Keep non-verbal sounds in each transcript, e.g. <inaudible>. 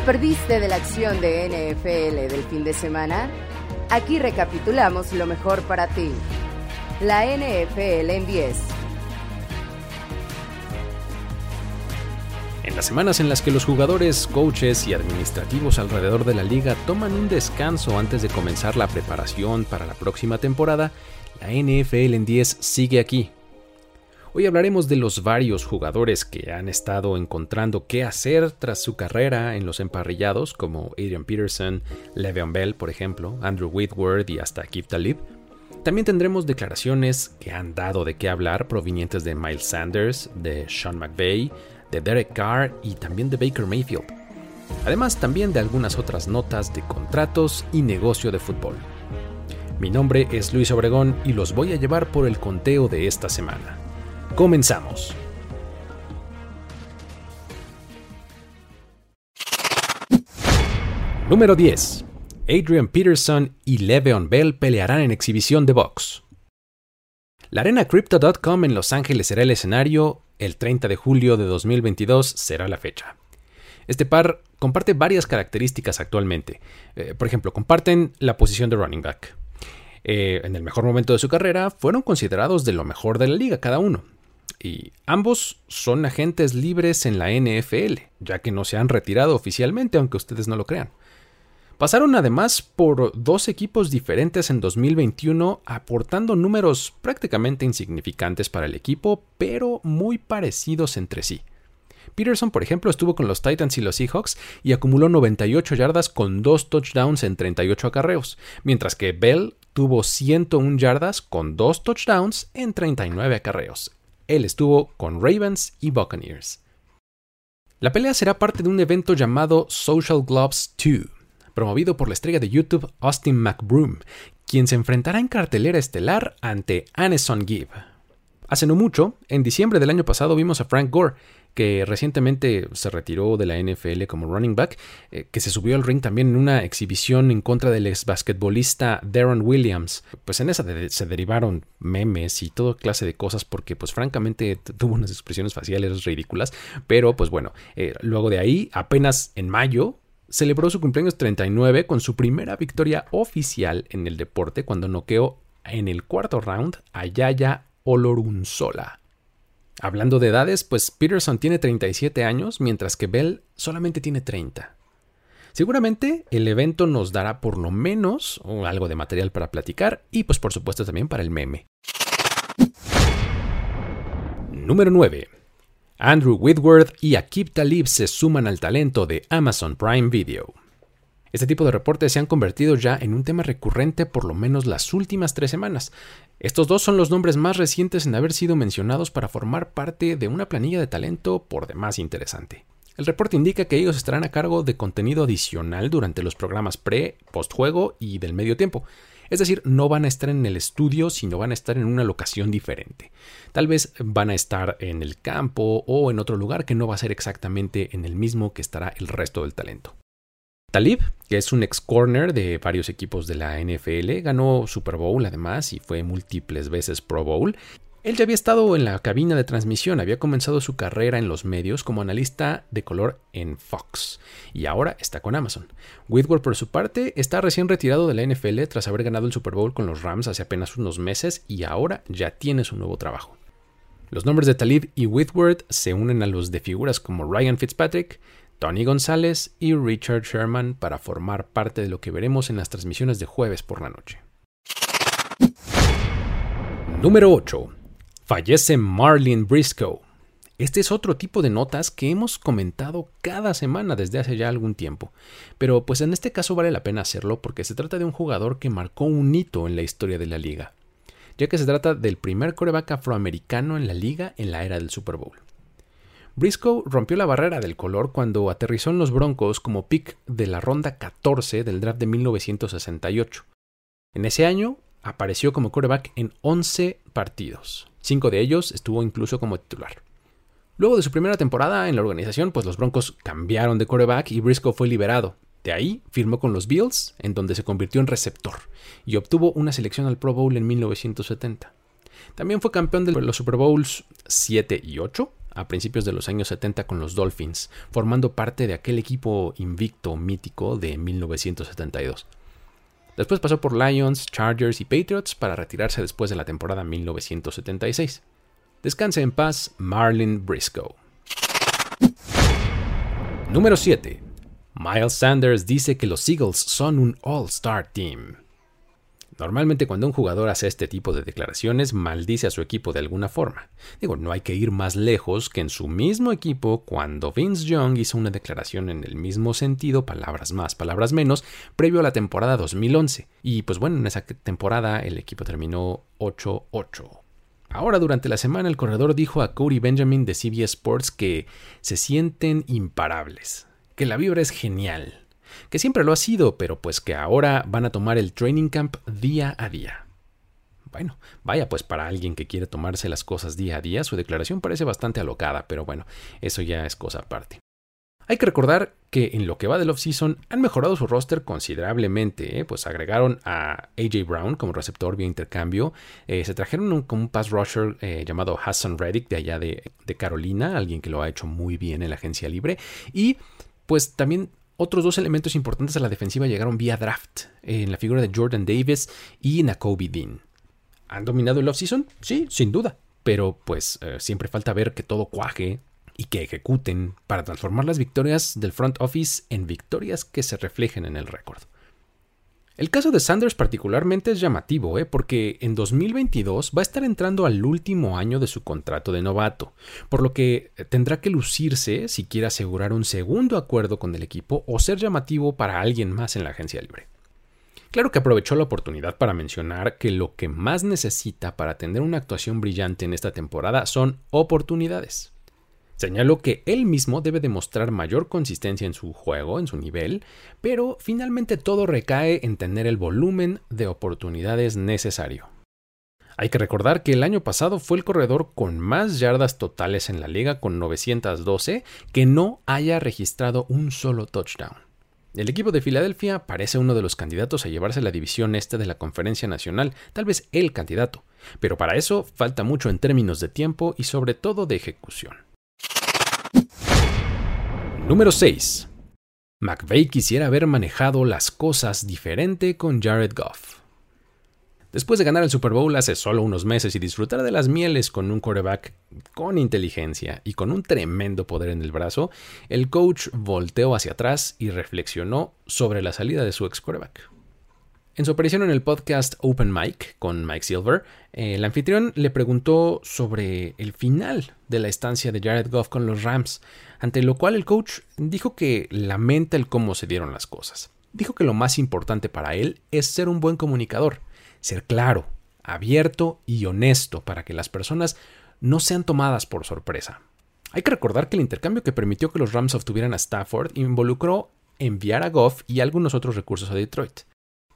¿Te perdiste de la acción de NFL del fin de semana? Aquí recapitulamos lo mejor para ti. La NFL en 10. En las semanas en las que los jugadores, coaches y administrativos alrededor de la liga toman un descanso antes de comenzar la preparación para la próxima temporada, la NFL en 10 sigue aquí Hoy hablaremos de los varios jugadores que han estado encontrando qué hacer tras su carrera en los emparrillados, como Adrian Peterson, Le'Veon Bell, por ejemplo, Andrew Whitworth y hasta Keith Talib. También tendremos declaraciones que han dado de qué hablar provenientes de Miles Sanders, de Sean McVay, de Derek Carr y también de Baker Mayfield. Además también de algunas otras notas de contratos y negocio de fútbol. Mi nombre es Luis Obregón y los voy a llevar por el conteo de esta semana. Comenzamos. Número 10. Adrian Peterson y Le'Veon Bell pelearán en exhibición de box. La arena Crypto.com en Los Ángeles será el escenario, el 30 de julio de 2022 será la fecha. Este par comparte varias características actualmente. Eh, por ejemplo, comparten la posición de running back. Eh, en el mejor momento de su carrera, fueron considerados de lo mejor de la liga cada uno y ambos son agentes libres en la NFL, ya que no se han retirado oficialmente, aunque ustedes no lo crean. Pasaron además por dos equipos diferentes en 2021, aportando números prácticamente insignificantes para el equipo, pero muy parecidos entre sí. Peterson, por ejemplo, estuvo con los Titans y los Seahawks y acumuló 98 yardas con dos touchdowns en 38 acarreos, mientras que Bell tuvo 101 yardas con dos touchdowns en 39 acarreos. Él estuvo con Ravens y Buccaneers. La pelea será parte de un evento llamado Social Gloves 2, promovido por la estrella de YouTube Austin McBroom, quien se enfrentará en cartelera estelar ante Aneson Gibb. Hace no mucho, en diciembre del año pasado, vimos a Frank Gore, que recientemente se retiró de la NFL como running back, eh, que se subió al ring también en una exhibición en contra del ex basquetbolista Darren Williams. Pues en esa se derivaron memes y toda clase de cosas porque pues francamente <laughs> tuvo unas expresiones faciales ridículas, pero pues bueno, eh, luego de ahí, apenas en mayo, celebró su cumpleaños 39 con su primera victoria oficial en el deporte cuando noqueó en el cuarto round a Yaya Olorunsola Hablando de edades, pues Peterson tiene 37 años, mientras que Bell solamente tiene 30. Seguramente el evento nos dará por lo menos algo de material para platicar y pues por supuesto también para el meme. Número 9. Andrew Whitworth y Akib Talib se suman al talento de Amazon Prime Video. Este tipo de reportes se han convertido ya en un tema recurrente por lo menos las últimas tres semanas. Estos dos son los nombres más recientes en haber sido mencionados para formar parte de una planilla de talento por demás interesante. El reporte indica que ellos estarán a cargo de contenido adicional durante los programas pre, postjuego y del medio tiempo. Es decir, no van a estar en el estudio, sino van a estar en una locación diferente. Tal vez van a estar en el campo o en otro lugar que no va a ser exactamente en el mismo que estará el resto del talento. Talib, que es un ex corner de varios equipos de la NFL, ganó Super Bowl además y fue múltiples veces Pro Bowl. Él ya había estado en la cabina de transmisión, había comenzado su carrera en los medios como analista de color en Fox y ahora está con Amazon. Whitworth, por su parte, está recién retirado de la NFL tras haber ganado el Super Bowl con los Rams hace apenas unos meses y ahora ya tiene su nuevo trabajo. Los nombres de Talib y Whitworth se unen a los de figuras como Ryan Fitzpatrick, Tony González y Richard Sherman para formar parte de lo que veremos en las transmisiones de jueves por la noche. Número 8. Fallece Marlene Briscoe. Este es otro tipo de notas que hemos comentado cada semana desde hace ya algún tiempo, pero pues en este caso vale la pena hacerlo porque se trata de un jugador que marcó un hito en la historia de la liga, ya que se trata del primer coreback afroamericano en la liga en la era del Super Bowl. Briscoe rompió la barrera del color cuando aterrizó en los Broncos como pick de la ronda 14 del draft de 1968. En ese año apareció como quarterback en 11 partidos. Cinco de ellos estuvo incluso como titular. Luego de su primera temporada en la organización, pues los Broncos cambiaron de quarterback y Briscoe fue liberado. De ahí firmó con los Bills, en donde se convirtió en receptor, y obtuvo una selección al Pro Bowl en 1970. También fue campeón de los Super Bowls 7 y 8 a principios de los años 70 con los Dolphins, formando parte de aquel equipo invicto mítico de 1972. Después pasó por Lions, Chargers y Patriots para retirarse después de la temporada 1976. Descanse en paz, Marlin Briscoe. Número 7. Miles Sanders dice que los Eagles son un All-Star Team. Normalmente cuando un jugador hace este tipo de declaraciones maldice a su equipo de alguna forma. Digo, no hay que ir más lejos que en su mismo equipo cuando Vince Young hizo una declaración en el mismo sentido, palabras más, palabras menos, previo a la temporada 2011. Y pues bueno, en esa temporada el equipo terminó 8-8. Ahora durante la semana el corredor dijo a Cody Benjamin de CBS Sports que se sienten imparables, que la vibra es genial, que siempre lo ha sido, pero pues que ahora van a tomar el training camp día a día. Bueno, vaya pues para alguien que quiere tomarse las cosas día a día, su declaración parece bastante alocada, pero bueno, eso ya es cosa aparte. Hay que recordar que en lo que va del offseason han mejorado su roster considerablemente, ¿eh? pues agregaron a AJ Brown como receptor vía intercambio, eh, se trajeron un, un pass rusher eh, llamado Hassan Reddick de allá de, de Carolina, alguien que lo ha hecho muy bien en la agencia libre, y pues también otros dos elementos importantes a la defensiva llegaron vía draft, en la figura de Jordan Davis y Nakobe Dean. ¿Han dominado el offseason? Sí, sin duda. Pero pues eh, siempre falta ver que todo cuaje y que ejecuten para transformar las victorias del front office en victorias que se reflejen en el récord. El caso de Sanders particularmente es llamativo, ¿eh? porque en 2022 va a estar entrando al último año de su contrato de novato, por lo que tendrá que lucirse si quiere asegurar un segundo acuerdo con el equipo o ser llamativo para alguien más en la agencia libre. Claro que aprovechó la oportunidad para mencionar que lo que más necesita para tener una actuación brillante en esta temporada son oportunidades. Señaló que él mismo debe demostrar mayor consistencia en su juego, en su nivel, pero finalmente todo recae en tener el volumen de oportunidades necesario. Hay que recordar que el año pasado fue el corredor con más yardas totales en la liga con 912 que no haya registrado un solo touchdown. El equipo de Filadelfia parece uno de los candidatos a llevarse la división este de la Conferencia Nacional, tal vez el candidato, pero para eso falta mucho en términos de tiempo y sobre todo de ejecución. Número 6. McVeigh quisiera haber manejado las cosas diferente con Jared Goff. Después de ganar el Super Bowl hace solo unos meses y disfrutar de las mieles con un quarterback con inteligencia y con un tremendo poder en el brazo, el coach volteó hacia atrás y reflexionó sobre la salida de su ex quarterback. En su aparición en el podcast Open Mic con Mike Silver, eh, el anfitrión le preguntó sobre el final de la estancia de Jared Goff con los Rams, ante lo cual el coach dijo que lamenta el cómo se dieron las cosas. Dijo que lo más importante para él es ser un buen comunicador, ser claro, abierto y honesto para que las personas no sean tomadas por sorpresa. Hay que recordar que el intercambio que permitió que los Rams obtuvieran a Stafford involucró enviar a Goff y algunos otros recursos a Detroit.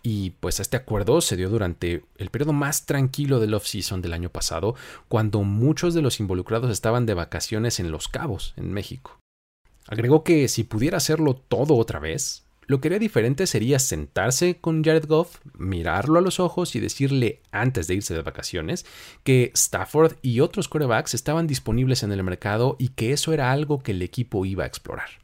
Y pues este acuerdo se dio durante el periodo más tranquilo del off-season del año pasado, cuando muchos de los involucrados estaban de vacaciones en Los Cabos, en México. Agregó que si pudiera hacerlo todo otra vez, lo que haría diferente sería sentarse con Jared Goff, mirarlo a los ojos y decirle antes de irse de vacaciones que Stafford y otros quarterbacks estaban disponibles en el mercado y que eso era algo que el equipo iba a explorar.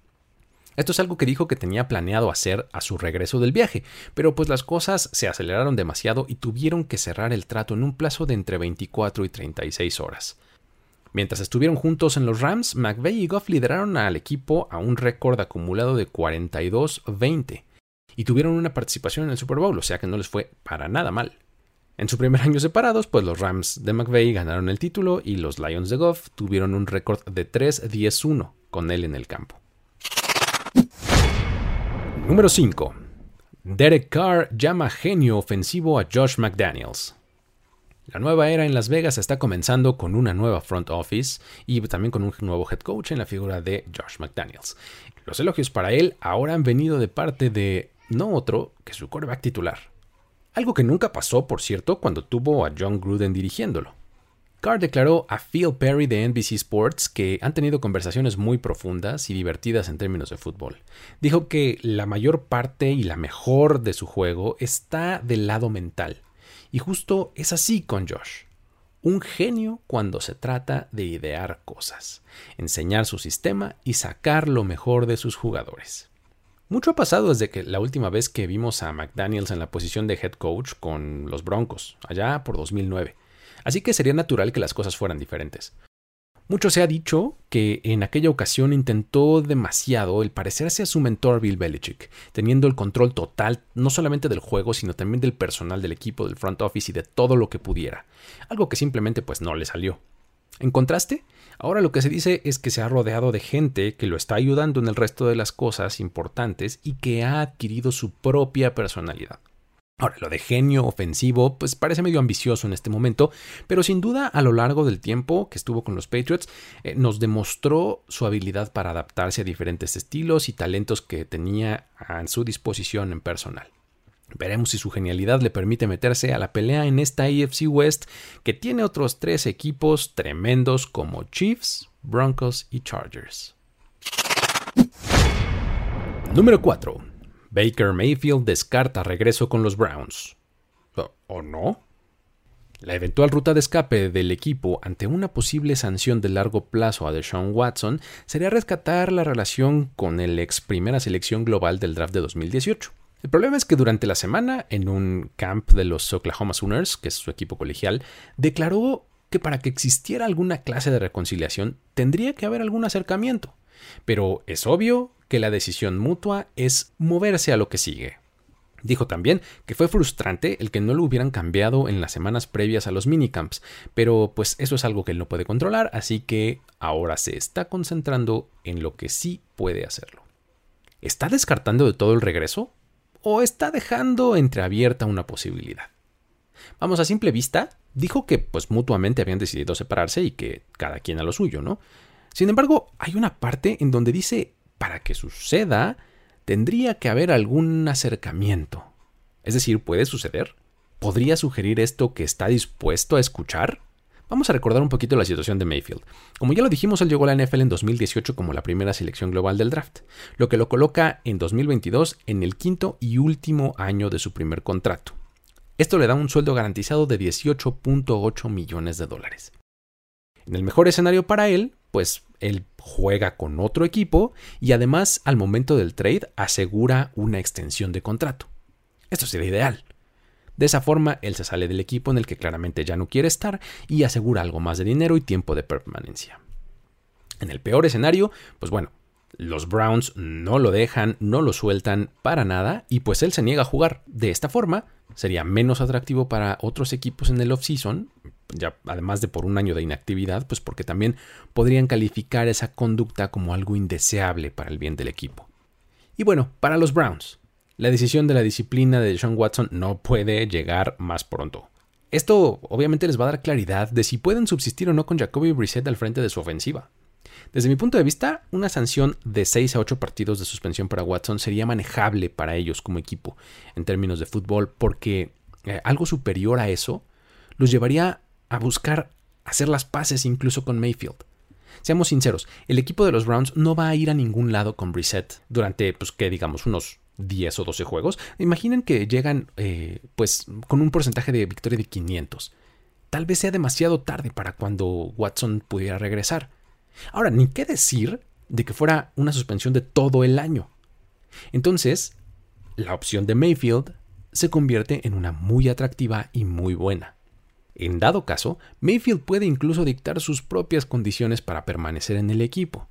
Esto es algo que dijo que tenía planeado hacer a su regreso del viaje, pero pues las cosas se aceleraron demasiado y tuvieron que cerrar el trato en un plazo de entre 24 y 36 horas. Mientras estuvieron juntos en los Rams, McVeigh y Goff lideraron al equipo a un récord acumulado de 42-20 y tuvieron una participación en el Super Bowl, o sea que no les fue para nada mal. En su primer año separados, pues los Rams de McVeigh ganaron el título y los Lions de Goff tuvieron un récord de 3-10-1 con él en el campo. Número 5. Derek Carr llama genio ofensivo a Josh McDaniels. La nueva era en Las Vegas está comenzando con una nueva front office y también con un nuevo head coach en la figura de Josh McDaniels. Los elogios para él ahora han venido de parte de no otro que su quarterback titular. Algo que nunca pasó, por cierto, cuando tuvo a John Gruden dirigiéndolo. Carr declaró a Phil Perry de NBC Sports que han tenido conversaciones muy profundas y divertidas en términos de fútbol. Dijo que la mayor parte y la mejor de su juego está del lado mental. Y justo es así con Josh. un genio cuando se trata de idear cosas, enseñar su sistema y sacar lo mejor de sus jugadores. Mucho ha pasado desde que la última vez que vimos a McDaniels en la posición de head coach con los Broncos, allá por 2009, así que sería natural que las cosas fueran diferentes. Mucho se ha dicho que en aquella ocasión intentó demasiado el parecerse a su mentor Bill Belichick, teniendo el control total no solamente del juego, sino también del personal del equipo, del front office y de todo lo que pudiera, algo que simplemente pues no le salió. En contraste, ahora lo que se dice es que se ha rodeado de gente que lo está ayudando en el resto de las cosas importantes y que ha adquirido su propia personalidad. Ahora, lo de genio ofensivo, pues parece medio ambicioso en este momento, pero sin duda a lo largo del tiempo que estuvo con los Patriots, eh, nos demostró su habilidad para adaptarse a diferentes estilos y talentos que tenía a su disposición en personal. Veremos si su genialidad le permite meterse a la pelea en esta AFC West que tiene otros tres equipos tremendos como Chiefs, Broncos y Chargers. Número 4. Baker Mayfield descarta regreso con los Browns. ¿O no? La eventual ruta de escape del equipo ante una posible sanción de largo plazo a Deshaun Watson sería rescatar la relación con el ex primera selección global del draft de 2018. El problema es que durante la semana, en un camp de los Oklahoma Sooners, que es su equipo colegial, declaró que para que existiera alguna clase de reconciliación tendría que haber algún acercamiento. Pero es obvio que la decisión mutua es moverse a lo que sigue. Dijo también que fue frustrante el que no lo hubieran cambiado en las semanas previas a los minicamps, pero pues eso es algo que él no puede controlar, así que ahora se está concentrando en lo que sí puede hacerlo. ¿Está descartando de todo el regreso? ¿O está dejando entreabierta una posibilidad? Vamos, a simple vista, dijo que pues mutuamente habían decidido separarse y que cada quien a lo suyo, ¿no? Sin embargo, hay una parte en donde dice para que suceda, tendría que haber algún acercamiento. Es decir, ¿puede suceder? ¿Podría sugerir esto que está dispuesto a escuchar? Vamos a recordar un poquito la situación de Mayfield. Como ya lo dijimos, él llegó a la NFL en 2018 como la primera selección global del draft, lo que lo coloca en 2022 en el quinto y último año de su primer contrato. Esto le da un sueldo garantizado de 18.8 millones de dólares. En el mejor escenario para él, pues él juega con otro equipo y además al momento del trade asegura una extensión de contrato. Esto sería ideal. De esa forma, él se sale del equipo en el que claramente ya no quiere estar y asegura algo más de dinero y tiempo de permanencia. En el peor escenario, pues bueno, los Browns no lo dejan, no lo sueltan para nada y pues él se niega a jugar. De esta forma, sería menos atractivo para otros equipos en el offseason, ya además de por un año de inactividad, pues porque también podrían calificar esa conducta como algo indeseable para el bien del equipo. Y bueno, para los Browns, la decisión de la disciplina de Sean Watson no puede llegar más pronto. Esto obviamente les va a dar claridad de si pueden subsistir o no con Jacoby Brissett al frente de su ofensiva. Desde mi punto de vista, una sanción de 6 a 8 partidos de suspensión para Watson sería manejable para ellos como equipo en términos de fútbol, porque eh, algo superior a eso los llevaría a buscar hacer las paces incluso con Mayfield. Seamos sinceros, el equipo de los Browns no va a ir a ningún lado con Brissett durante, pues, que digamos, unos 10 o 12 juegos. Imaginen que llegan, eh, pues, con un porcentaje de victoria de 500. Tal vez sea demasiado tarde para cuando Watson pudiera regresar. Ahora, ni qué decir de que fuera una suspensión de todo el año. Entonces, la opción de Mayfield se convierte en una muy atractiva y muy buena. En dado caso, Mayfield puede incluso dictar sus propias condiciones para permanecer en el equipo.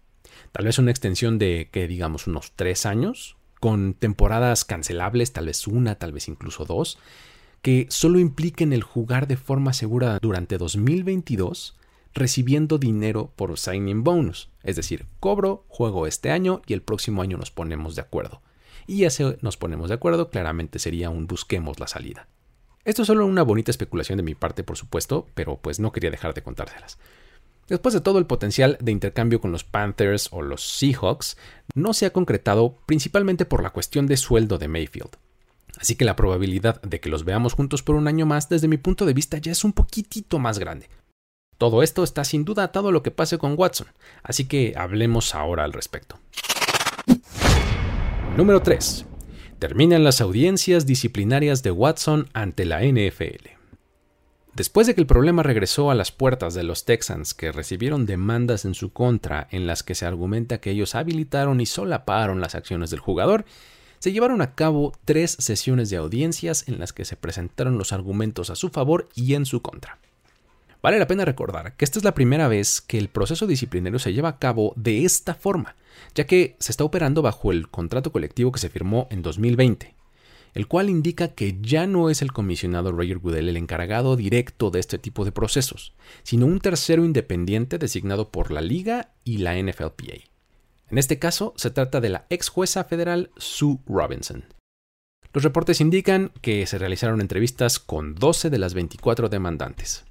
Tal vez una extensión de, que digamos, unos tres años, con temporadas cancelables, tal vez una, tal vez incluso dos, que solo impliquen el jugar de forma segura durante 2022 recibiendo dinero por signing bonus. Es decir, cobro, juego este año y el próximo año nos ponemos de acuerdo. Y ya se nos ponemos de acuerdo, claramente sería un busquemos la salida. Esto es solo una bonita especulación de mi parte, por supuesto, pero pues no quería dejar de contárselas. Después de todo el potencial de intercambio con los Panthers o los Seahawks, no se ha concretado principalmente por la cuestión de sueldo de Mayfield. Así que la probabilidad de que los veamos juntos por un año más, desde mi punto de vista, ya es un poquitito más grande. Todo esto está sin duda atado a lo que pase con Watson, así que hablemos ahora al respecto. Número 3. Terminan las audiencias disciplinarias de Watson ante la NFL. Después de que el problema regresó a las puertas de los Texans, que recibieron demandas en su contra en las que se argumenta que ellos habilitaron y solaparon las acciones del jugador, se llevaron a cabo tres sesiones de audiencias en las que se presentaron los argumentos a su favor y en su contra. Vale la pena recordar que esta es la primera vez que el proceso disciplinario se lleva a cabo de esta forma, ya que se está operando bajo el contrato colectivo que se firmó en 2020, el cual indica que ya no es el comisionado Roger Goodell el encargado directo de este tipo de procesos, sino un tercero independiente designado por la liga y la NFLPA. En este caso, se trata de la ex jueza federal Sue Robinson. Los reportes indican que se realizaron entrevistas con 12 de las 24 demandantes.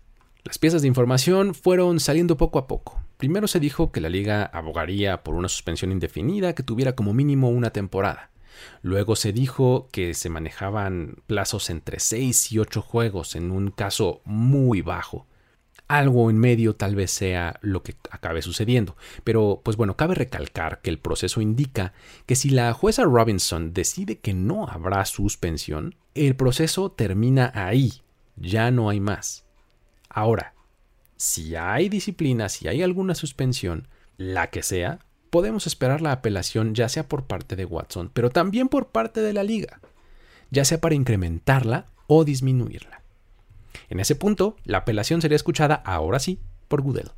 Las piezas de información fueron saliendo poco a poco. Primero se dijo que la liga abogaría por una suspensión indefinida que tuviera como mínimo una temporada. Luego se dijo que se manejaban plazos entre 6 y 8 juegos en un caso muy bajo algo en medio tal vez sea lo que acabe sucediendo. Pero, pues bueno, cabe recalcar que el proceso indica que si la jueza Robinson decide que no habrá suspensión, el proceso termina ahí, ya no hay más. Ahora, si hay disciplina, si hay alguna suspensión, la que sea, podemos esperar la apelación ya sea por parte de Watson, pero también por parte de la liga, ya sea para incrementarla o disminuirla. En ese punto, la apelación sería escuchada ahora sí por Goodell,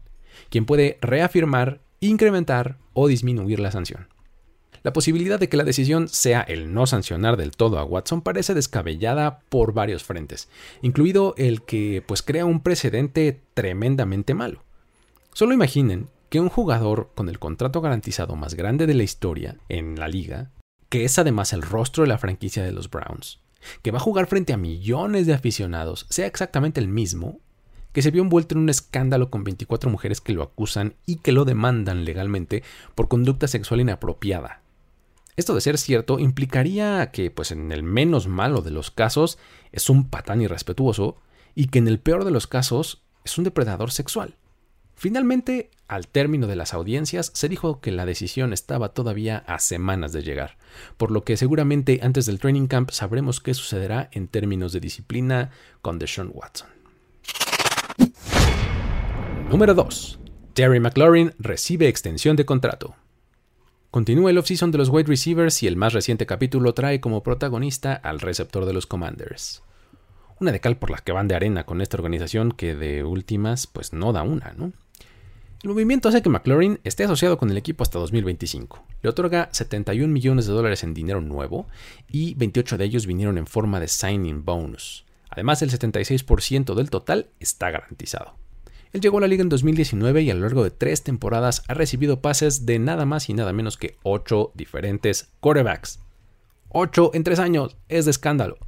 quien puede reafirmar, incrementar o disminuir la sanción. La posibilidad de que la decisión sea el no sancionar del todo a Watson parece descabellada por varios frentes, incluido el que pues crea un precedente tremendamente malo. Solo imaginen que un jugador con el contrato garantizado más grande de la historia en la liga, que es además el rostro de la franquicia de los Browns, que va a jugar frente a millones de aficionados, sea exactamente el mismo, que se vio envuelto en un escándalo con 24 mujeres que lo acusan y que lo demandan legalmente por conducta sexual inapropiada. Esto de ser cierto implicaría que, pues en el menos malo de los casos, es un patán irrespetuoso y que en el peor de los casos es un depredador sexual. Finalmente, al término de las audiencias, se dijo que la decisión estaba todavía a semanas de llegar, por lo que seguramente antes del training camp sabremos qué sucederá en términos de disciplina con Deshaun Watson. Número 2. Terry McLaurin recibe extensión de contrato. Continúa el offseason de los wide receivers y el más reciente capítulo trae como protagonista al receptor de los Commanders. Una de cal por las que van de arena con esta organización que de últimas pues no da una, ¿no? El movimiento hace que McLaurin esté asociado con el equipo hasta 2025. Le otorga 71 millones de dólares en dinero nuevo y 28 de ellos vinieron en forma de signing bonus. Además, el 76% del total está garantizado. Él llegó a la liga en 2019 y a lo largo de tres temporadas ha recibido pases de nada más y nada menos que 8 diferentes quarterbacks. 8 en 3 años, es de escándalo.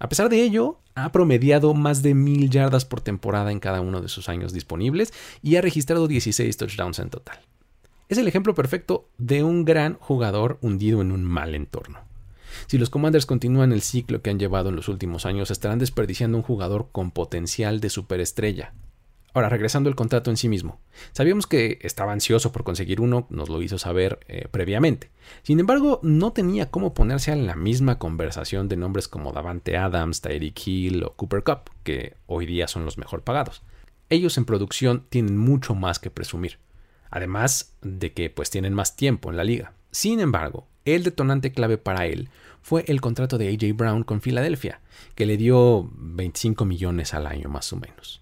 A pesar de ello, ha promediado más de mil yardas por temporada en cada uno de sus años disponibles y ha registrado 16 touchdowns en total. Es el ejemplo perfecto de un gran jugador hundido en un mal entorno. Si los Commanders continúan el ciclo que han llevado en los últimos años, estarán desperdiciando un jugador con potencial de superestrella, Ahora, regresando al contrato en sí mismo. Sabíamos que estaba ansioso por conseguir uno, nos lo hizo saber eh, previamente. Sin embargo, no tenía cómo ponerse en la misma conversación de nombres como Davante Adams, Tyreek Hill o Cooper Cup, que hoy día son los mejor pagados. Ellos en producción tienen mucho más que presumir. Además de que pues tienen más tiempo en la liga. Sin embargo, el detonante clave para él fue el contrato de AJ Brown con Filadelfia, que le dio 25 millones al año más o menos.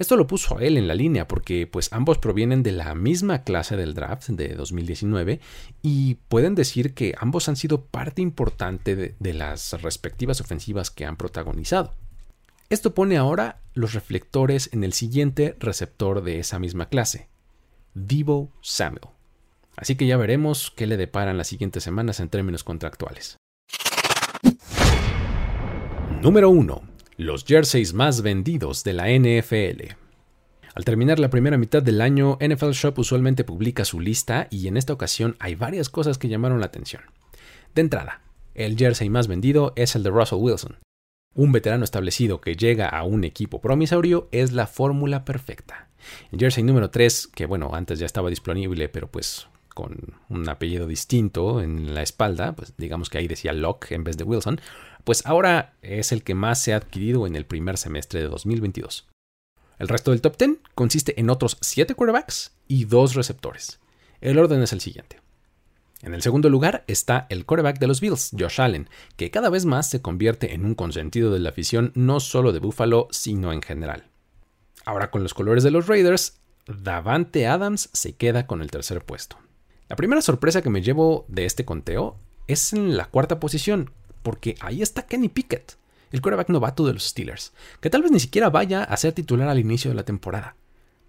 Esto lo puso a él en la línea porque pues ambos provienen de la misma clase del draft de 2019 y pueden decir que ambos han sido parte importante de, de las respectivas ofensivas que han protagonizado. Esto pone ahora los reflectores en el siguiente receptor de esa misma clase, Divo Samuel. Así que ya veremos qué le deparan las siguientes semanas en términos contractuales. Número 1 los jerseys más vendidos de la NFL. Al terminar la primera mitad del año, NFL Shop usualmente publica su lista y en esta ocasión hay varias cosas que llamaron la atención. De entrada, el jersey más vendido es el de Russell Wilson. Un veterano establecido que llega a un equipo promisorio es la fórmula perfecta. El jersey número 3, que bueno, antes ya estaba disponible, pero pues con un apellido distinto en la espalda, pues digamos que ahí decía Locke en vez de Wilson, pues ahora es el que más se ha adquirido en el primer semestre de 2022. El resto del top 10 consiste en otros 7 quarterbacks y 2 receptores. El orden es el siguiente. En el segundo lugar está el quarterback de los Bills, Josh Allen, que cada vez más se convierte en un consentido de la afición no solo de Buffalo, sino en general. Ahora con los colores de los Raiders, Davante Adams se queda con el tercer puesto. La primera sorpresa que me llevo de este conteo es en la cuarta posición, porque ahí está Kenny Pickett, el quarterback novato de los Steelers, que tal vez ni siquiera vaya a ser titular al inicio de la temporada.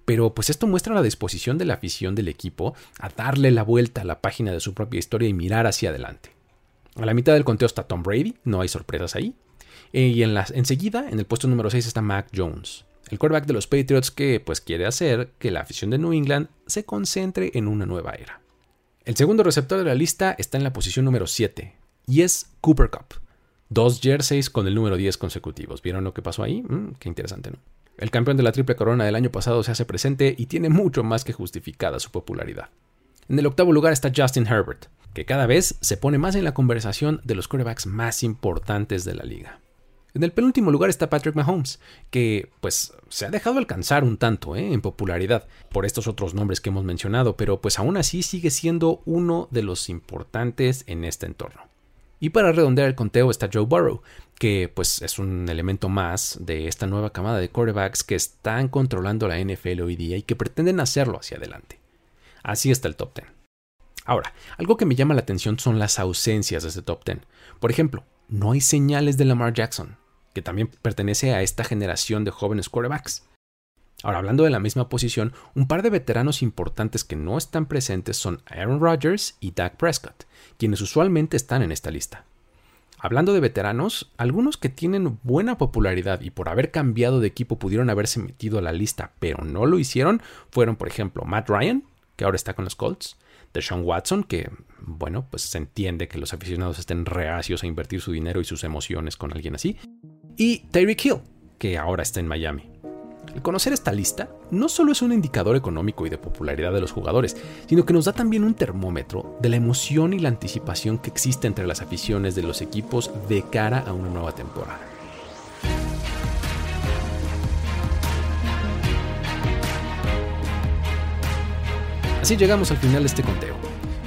Pero pues esto muestra la disposición de la afición del equipo a darle la vuelta a la página de su propia historia y mirar hacia adelante. A la mitad del conteo está Tom Brady, no hay sorpresas ahí. Eh, y en la, enseguida, en el puesto número 6 está Mac Jones, el quarterback de los Patriots que pues quiere hacer que la afición de New England se concentre en una nueva era. El segundo receptor de la lista está en la posición número 7 y es Cooper Cup. Dos jerseys con el número 10 consecutivos. ¿Vieron lo que pasó ahí? Mm, qué interesante, ¿no? El campeón de la triple corona del año pasado se hace presente y tiene mucho más que justificada su popularidad. En el octavo lugar está Justin Herbert, que cada vez se pone más en la conversación de los quarterbacks más importantes de la liga. En el penúltimo lugar está Patrick Mahomes, que pues se ha dejado alcanzar un tanto ¿eh? en popularidad por estos otros nombres que hemos mencionado, pero pues aún así sigue siendo uno de los importantes en este entorno. Y para redondear el conteo está Joe Burrow, que pues es un elemento más de esta nueva camada de quarterbacks que están controlando la NFL hoy día y que pretenden hacerlo hacia adelante. Así está el top 10. Ahora, algo que me llama la atención son las ausencias de este top 10. Por ejemplo, no hay señales de Lamar Jackson, que también pertenece a esta generación de jóvenes quarterbacks. Ahora, hablando de la misma posición, un par de veteranos importantes que no están presentes son Aaron Rodgers y Dak Prescott, quienes usualmente están en esta lista. Hablando de veteranos, algunos que tienen buena popularidad y por haber cambiado de equipo pudieron haberse metido a la lista, pero no lo hicieron, fueron por ejemplo Matt Ryan, que ahora está con los Colts, Deshaun Watson, que bueno, pues se entiende que los aficionados estén reacios a invertir su dinero y sus emociones con alguien así, y Tyreek Hill, que ahora está en Miami. El conocer esta lista no solo es un indicador económico y de popularidad de los jugadores, sino que nos da también un termómetro de la emoción y la anticipación que existe entre las aficiones de los equipos de cara a una nueva temporada. Así llegamos al final de este conteo.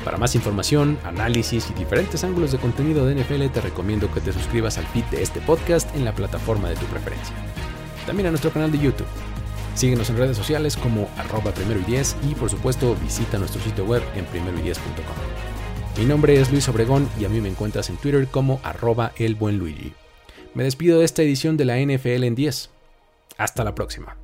Para más información, análisis y diferentes ángulos de contenido de NFL te recomiendo que te suscribas al feed de este podcast en la plataforma de tu preferencia también a nuestro canal de YouTube. Síguenos en redes sociales como arroba primero y diez y por supuesto visita nuestro sitio web en primeroy10.com. Mi nombre es Luis Obregón y a mí me encuentras en Twitter como arroba el buen Luigi. Me despido de esta edición de la NFL en 10. Hasta la próxima.